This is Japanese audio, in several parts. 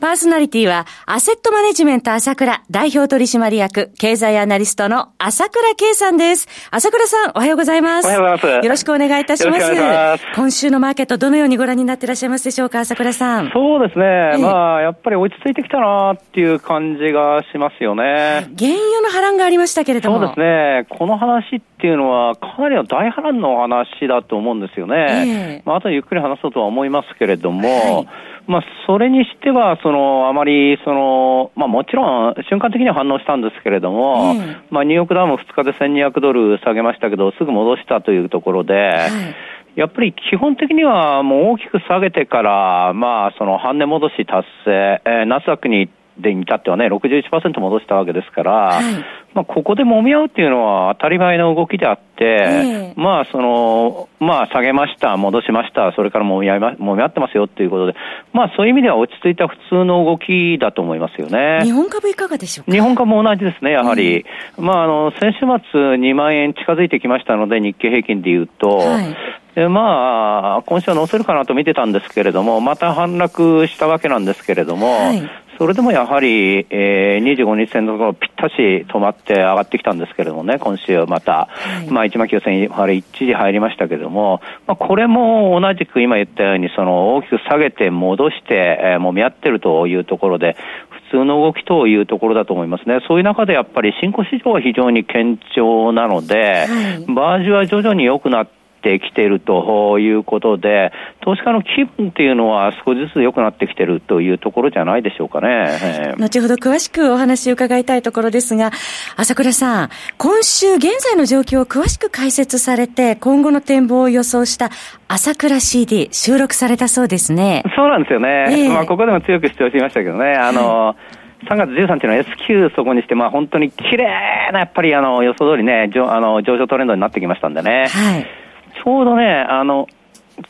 パーソナリティは、アセットマネジメント朝倉代表取締役、経済アナリストの朝倉慶さんです。朝倉さん、おはようございます。おはようございます。よろしくお願いいたします。まず今週のマーケット、どのようにご覧になっていらっしゃいますでしょうか、朝倉さん。そうですね。えー、まあ、やっぱり落ち着いてきたなっていう感じがしますよね。原油の波乱がありましたけれども。そうですね。この話っていうのは、かなりの大波乱の話だと思うんですよね。えー、まあ、あとゆっくり話そうとは思いますけれども、はいまあ、それにしては、その、あまり、その、まあ、もちろん、瞬間的には反応したんですけれども、うん、まあ、ニューヨークダウンも2日で1200ドル下げましたけど、すぐ戻したというところで、はい。やっぱり基本的にはもう大きく下げてから、まあ、その半値戻し達成、えー、ナスダックにでに至ってはね、61%戻したわけですから、はい、まあ、ここで揉み合うっていうのは当たり前の動きであって、えー、まあ、その、まあ、下げました、戻しました、それから揉み合いま、揉み合ってますよっていうことで、まあ、そういう意味では落ち着いた普通の動きだと思いますよね。日本株いかがでしょうか？日本株も同じですね、やはり。うん、まあ、あの、先週末2万円近づいてきましたので、日経平均で言うと、はい。でまあ、今週は乗せるかなと見てたんですけれども、また反落したわけなんですけれども、はい、それでもやはり、えー、25日線のところぴったし止まって上がってきたんですけれどもね、今週また、はい、まあ1万9000あれ一時入りましたけれども、まあこれも同じく今言ったように、その大きく下げて戻して、えー、もみ合ってるというところで、普通の動きというところだと思いますね。そういう中でやっぱり新興市場は非常に堅調なので、はい、バージは徐々に良くなってってきているということで、投資家の気分っていうのは少しずつ良くなってきているというところじゃないでしょうかね。後ほど詳しくお話を伺いたいところですが、朝倉さん、今週現在の状況を詳しく解説されて、今後の展望を予想した朝倉 CD 収録されたそうですね。そうなんですよね。えー、まあここでも強く主張しましたけどね。あの、はい3月13日の S q そこにして、まあ、本当に綺麗な、やっぱりあの予想通りね、上あの上昇トレンドになってきましたんでね。はいちょうどね、あの、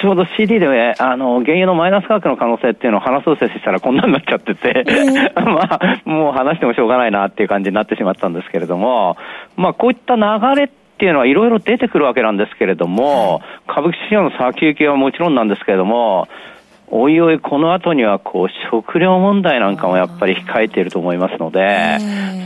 ちょうど CD で、ね、あの、原油のマイナス価格の可能性っていうのを話そうとしたらこんなになっちゃってて、まあ、もう話してもしょうがないなっていう感じになってしまったんですけれども、まあ、こういった流れっていうのはいろいろ出てくるわけなんですけれども、株式市場の先行きはもちろんなんですけれども、おいおいこの後にはこう食料問題なんかもやっぱり控えていると思いますので、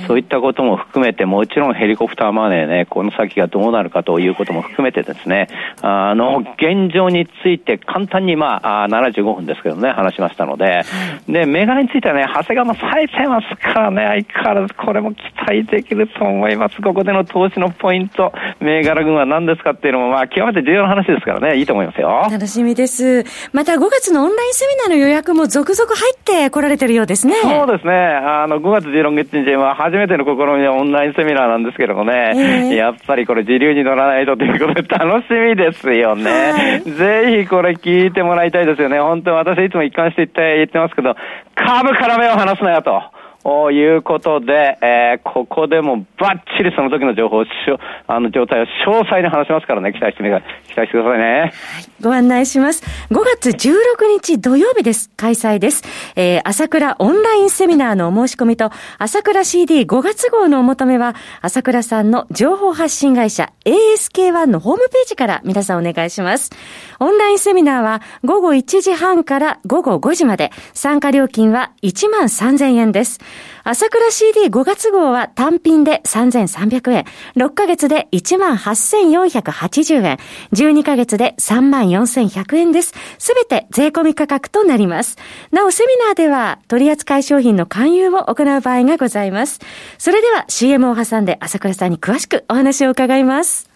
そういったことも含めて、もちろんヘリコプターマネーね、この先がどうなるかということも含めてですね、あの、現状について簡単にまあ、75分ですけどね、話しましたので、で、銘柄についてはね、長谷川もさえてますからね、相変わらずこれも期待できると思います。ここでの投資のポイント、銘柄群は何ですかっていうのも、まあ、極めて重要な話ですからね、いいと思いますよ。楽しみです。また5月のオンラインセミナーの予約も続々入ってこられてるようですね。そうですね。あの、5月16日には初めての試みはオンラインセミナーなんですけどもね、えー、やっぱりこれ自流に乗らないとということで楽しみですよね。はい、ぜひこれ聞いてもらいたいですよね。本当私いつも一貫して言って言ってますけど、株から目を離すなよと。ということで、えー、ここでもバッチリその時の情報、あの状態を詳細に話しますからね、期待してみ期待してくださいね。はい、ご案内します。5月16日土曜日です。開催です。えー、朝倉オンラインセミナーのお申し込みと、朝倉 CD5 月号のお求めは、朝倉さんの情報発信会社 ASK1 のホームページから皆さんお願いします。オンラインセミナーは午後1時半から午後5時まで、参加料金は1万3000円です。朝倉 CD5 月号は単品で3300円、6ヶ月で1万8480円、12ヶ月で3万4100円です。すべて税込み価格となります。なお、セミナーでは取扱い商品の勧誘を行う場合がございます。それでは CM を挟んで朝倉さんに詳しくお話を伺います。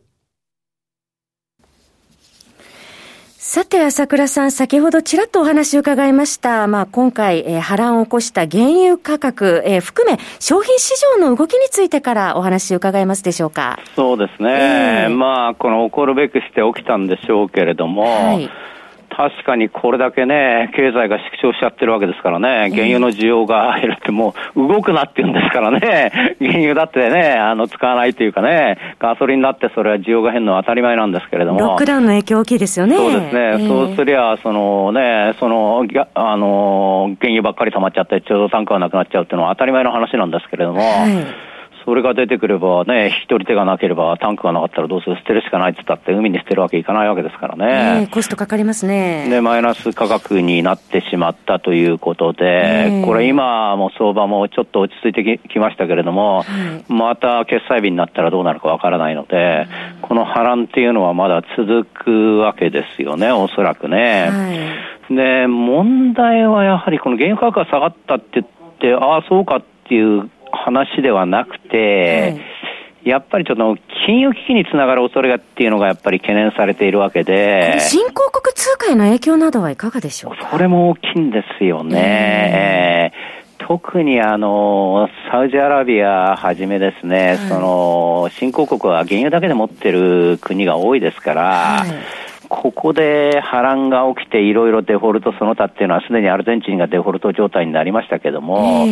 さて、朝倉さん、先ほどちらっとお話を伺いました。まあ、今回、えー、波乱を起こした原油価格、えー、含め、商品市場の動きについてからお話を伺えますでしょうか。そうですね。えー、まあ、この起こるべくして起きたんでしょうけれども、はい確かにこれだけね、経済が縮小しちゃってるわけですからね、原油の需要が減るってもう動くなって言うんですからね、原油だってね、あの、使わないというかね、ガソリンだってそれは需要が減るのは当たり前なんですけれども。ロックダウンの影響大きいですよね。そうですね。えー、そうすりゃ、そのね、その、あの、原油ばっかり溜まっちゃって、ちょうどタンクがなくなっちゃうっていうのは当たり前の話なんですけれども、はいそれが出てくればね、一人手がなければ、タンクがなかったらどうする、捨てるしかないって言ったって、海に捨てるわけいかないわけですからね。えー、コストかかりますね。で、マイナス価格になってしまったということで、えー、これ今も相場もちょっと落ち着いてきましたけれども、はい、また決済日になったらどうなるかわからないので、この波乱っていうのはまだ続くわけですよね、おそらくね。はい、で、問題はやはりこの原油価格が下がったって言って、ああ、そうかっていう話ではなくて、はい。やっぱりちょっと金融危機につながる恐れがっていうのがやっぱり懸念されているわけで。新興国通貨への影響などはいかがでしょうか？それも大きいんですよね。えー、特にあの、サウジアラビアはじめですね、はい、その、新興国は原油だけで持ってる国が多いですから、はいここで波乱が起きていろいろデフォルトその他っていうのはすでにアルゼンチンがデフォルト状態になりましたけども、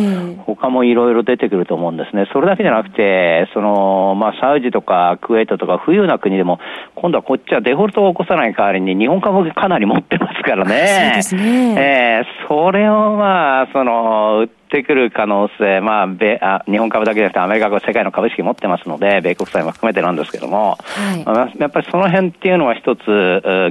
他もいろいろ出てくると思うんですね。それだけじゃなくて、その、まあ、サウジとかクウェートとか富裕な国でも、今度はこっちはデフォルトを起こさない代わりに日本株かなり持ってますからね。そうですね。えー、それをまあ、その、ってくる可能性、まあ、米あ日本株だけじゃなくてアメリカ株世界の株式持ってますので、米国債も含めてなんですけども、はい、やっぱりその辺っていうのは一つ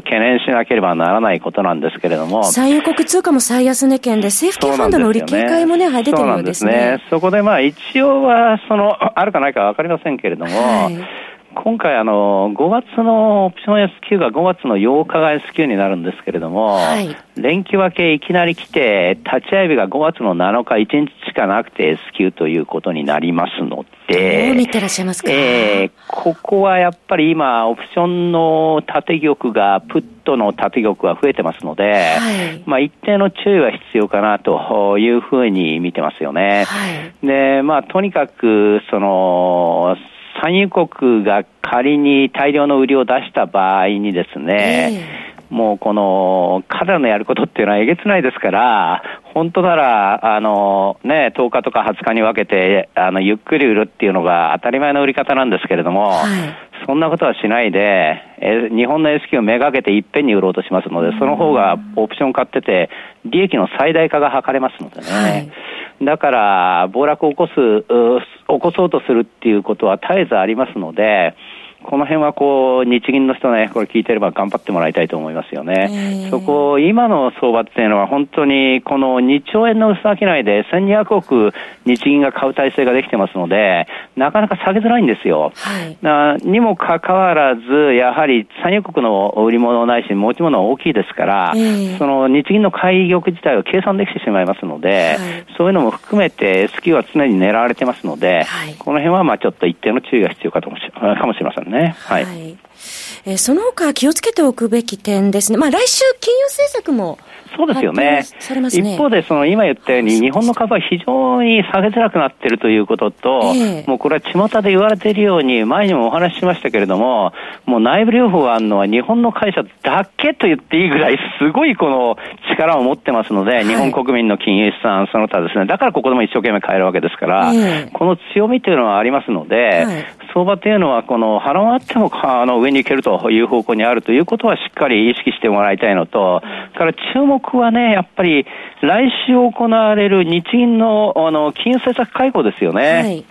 懸念しなければならないことなんですけれども。産油国通貨も最安値圏で、政府系ファンドの売り警戒もね、出てるようですね。そこでまあ一応は、その、あるかないかわかりませんけれども、はい今回あの、5月のオプション S q が5月の8日が S q になるんですけれども、はい、連休明けいきなり来て、立ち会い日が5月の7日、1日しかなくて S q ということになりますので、どう見てらっしゃいますか、えー、ここはやっぱり今、オプションの縦玉が、プットの縦玉が増えてますので、はい、まあ一定の注意は必要かなというふうに見てますよね。はい、で、まあとにかく、その、産油国が仮に大量の売りを出した場合にですね、えー、もうこの、彼らのやることっていうのはえげつないですから、本当なら、あの、ね、10日とか20日に分けて、あの、ゆっくり売るっていうのが当たり前の売り方なんですけれども、はい、そんなことはしないで、え日本の S q をめがけていっぺんに売ろうとしますので、その方がオプション買ってて、利益の最大化が図れますのでね。はい。だから、暴落を起こす、起こそうとするっていうことは絶えずありますので、この辺はこう、日銀の人ね、これ聞いてれば頑張ってもらいたいと思いますよね。そこ、今の相場っていうのは本当にこの2兆円の薄商いで1200億日銀が買う体制ができてますので、なかなか下げづらいんですよ。はい、にもかかわらず、やはり産油国の売り物ないし持ち物は大きいですから、その日銀の買い玉自体を計算できてしまいますので、はい、そういうのも含めて S q は常に狙われてますので、はい、この辺はまあちょっと一定の注意が必要かともしかもしれませんね。はい。はい、えー、その他気をつけておくべき点ですね。まあ来週金融政策もそうですよね。ね。一方で、その今言ったように、日本の株は非常に下げづらくなっているということと、えー、もうこれは巷で言われているように、前にもお話ししましたけれども、もう内部留保があるのは日本の会社だけと言っていいぐらい、すごいこの力を持ってますので、はい、日本国民の金融資産、その他ですね、だからここでも一生懸命買えるわけですから、えー、この強みというのはありますので、はい相場というのは、この波乱あってもあの上に行けるという方向にあるということはしっかり意識してもらいたいのと、から注目はね、やっぱり来週行われる日銀のあの金融政策会合ですよね。はい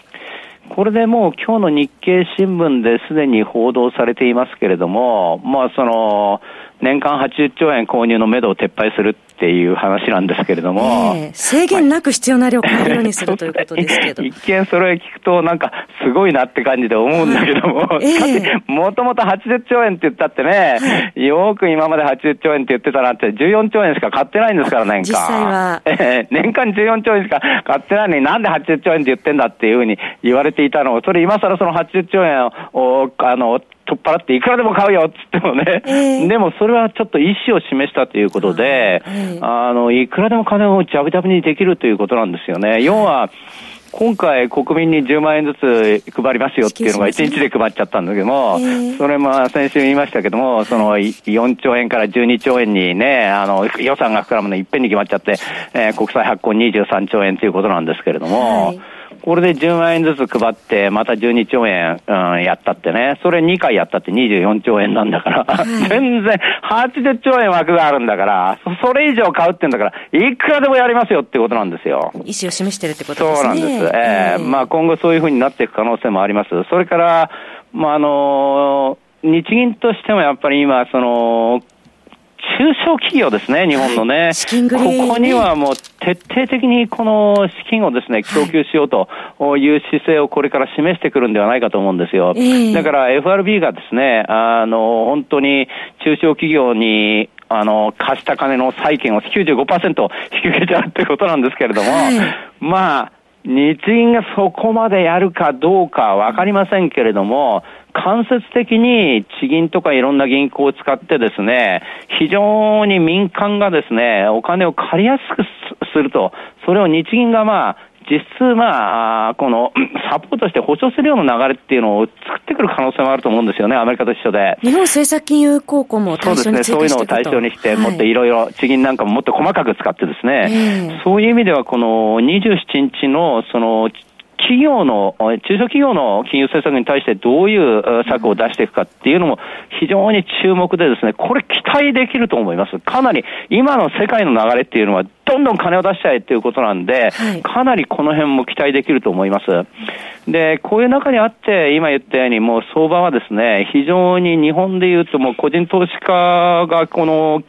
これでもう今日の日経新聞ですでに報道されていますけれども、まあその、年間80兆円購入のめどを撤廃するっていう話なんですけれども、えー、制限なく必要な量を買えるようにするということですけど。一見それ聞くとなんかすごいなって感じで思うんだけども、もともと80兆円って言ったってね、はい、よく今まで80兆円って言ってたなって14兆円しか買ってないんですから、年間。実際は。えー、年間14兆円しか買ってないのになんで80兆円って言ってんだっていうふうに言われていたのを、それ今更その80兆円を、あの、取っ払っていくらでも買うよっつってもね、えー、でもそれはちょっと意思を示したということで、えー、あの、いくらでも金をジャブジャブにできるということなんですよね。要は、今回国民に10万円ずつ配りますよっていうのが1日で配っちゃったんだけども、それも先週言いましたけども、その4兆円から12兆円にね、あの予算が膨らむのいっぺんに決まっちゃって、えー、国債発行23兆円ということなんですけれども、はいこれで10万円ずつ配って、また12兆円、うん、やったってね、それ2回やったって24兆円なんだから、はい、全然80兆円枠があるんだから、それ以上買うってんだから、いくらでもやりますよってことなんですよ。意思を示してるってことですね。そうなんです。えー、まあ今後そういうふうになっていく可能性もあります。それから、まああの日銀としてもやっぱり今、その、中小企業ですね、日本のね。資金繰り、ここにはもう徹底的にこの資金をですね、供給しようという姿勢をこれから示してくるんではないかと思うんですよ。だから FRB がですね、あの、本当に中小企業にあの、貸した金の債券を95%引き受けちゃうってことなんですけれども、はい、まあ、日銀がそこまでやるかどうかわかりませんけれども、間接的に地銀とかいろんな銀行を使ってですね、非常に民間がですね、お金を借りやすくすると、それを日銀がまあ、実質、まあ、この サポートして保証するような流れっていうのを作ってくる可能性もあると思うんですよね、アメリカと一緒で。日本政策金融公庫も対象にそうですね、そういうのを対象にして、もっといろいろ、地銀なんかももっと細かく使ってですね、えー、そういう意味では、この27日の、その、企業の、中小企業の金融政策に対してどういう策を出していくかっていうのも非常に注目でですね、これ期待できると思います。かなり今の世界の流れっていうのはどんどん金を出しちゃえっていうことなんで、かなりこの辺も期待できると思います。で、こういう中にあって、今言ったようにもう相場はですね、非常に日本で言うともう個人投資家がこの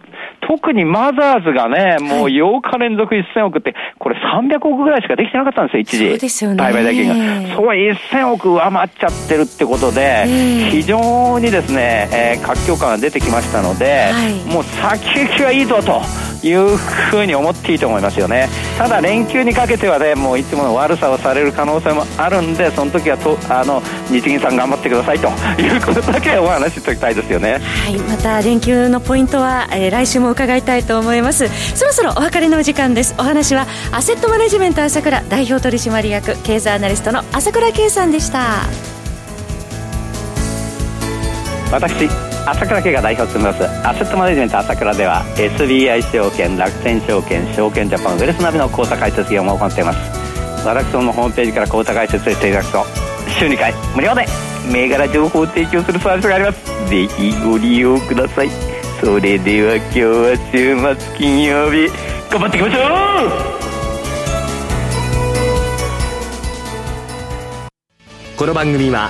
特にマザーズがね、もう8日連続1000億って、これ300億ぐらいしかできてなかったんですよ、一時。そうですよね。売買代金が。そう1000億上回っちゃってるってことで、非常にですね、えー、活況感が出てきましたので、はい、もう先行きはいいぞと。いうふうに思っていいと思いますよね。ただ連休にかけてはねもういつもの悪さをされる可能性もあるんでその時はとあの日銀さん頑張ってくださいと いうことだけお話ししておきたいですよね。はいまた連休のポイントは、えー、来週も伺いたいと思います。そろそろお別れのお時間です。お話はアセットマネジメント朝倉代表取締役経済アナリストの朝倉圭さんでした。私朝倉家が代表を務めますアセットマネジメント朝倉では SBI 証券楽天証券証券ジャパンウェルスナビの口座開設業務を行っています。私どもホームページから口座開設していただくと週2回無料で銘柄情報を提供するサービスがあります。ぜひご利用ください。それでは今日は週末金曜日頑張っていきましょう!この番組は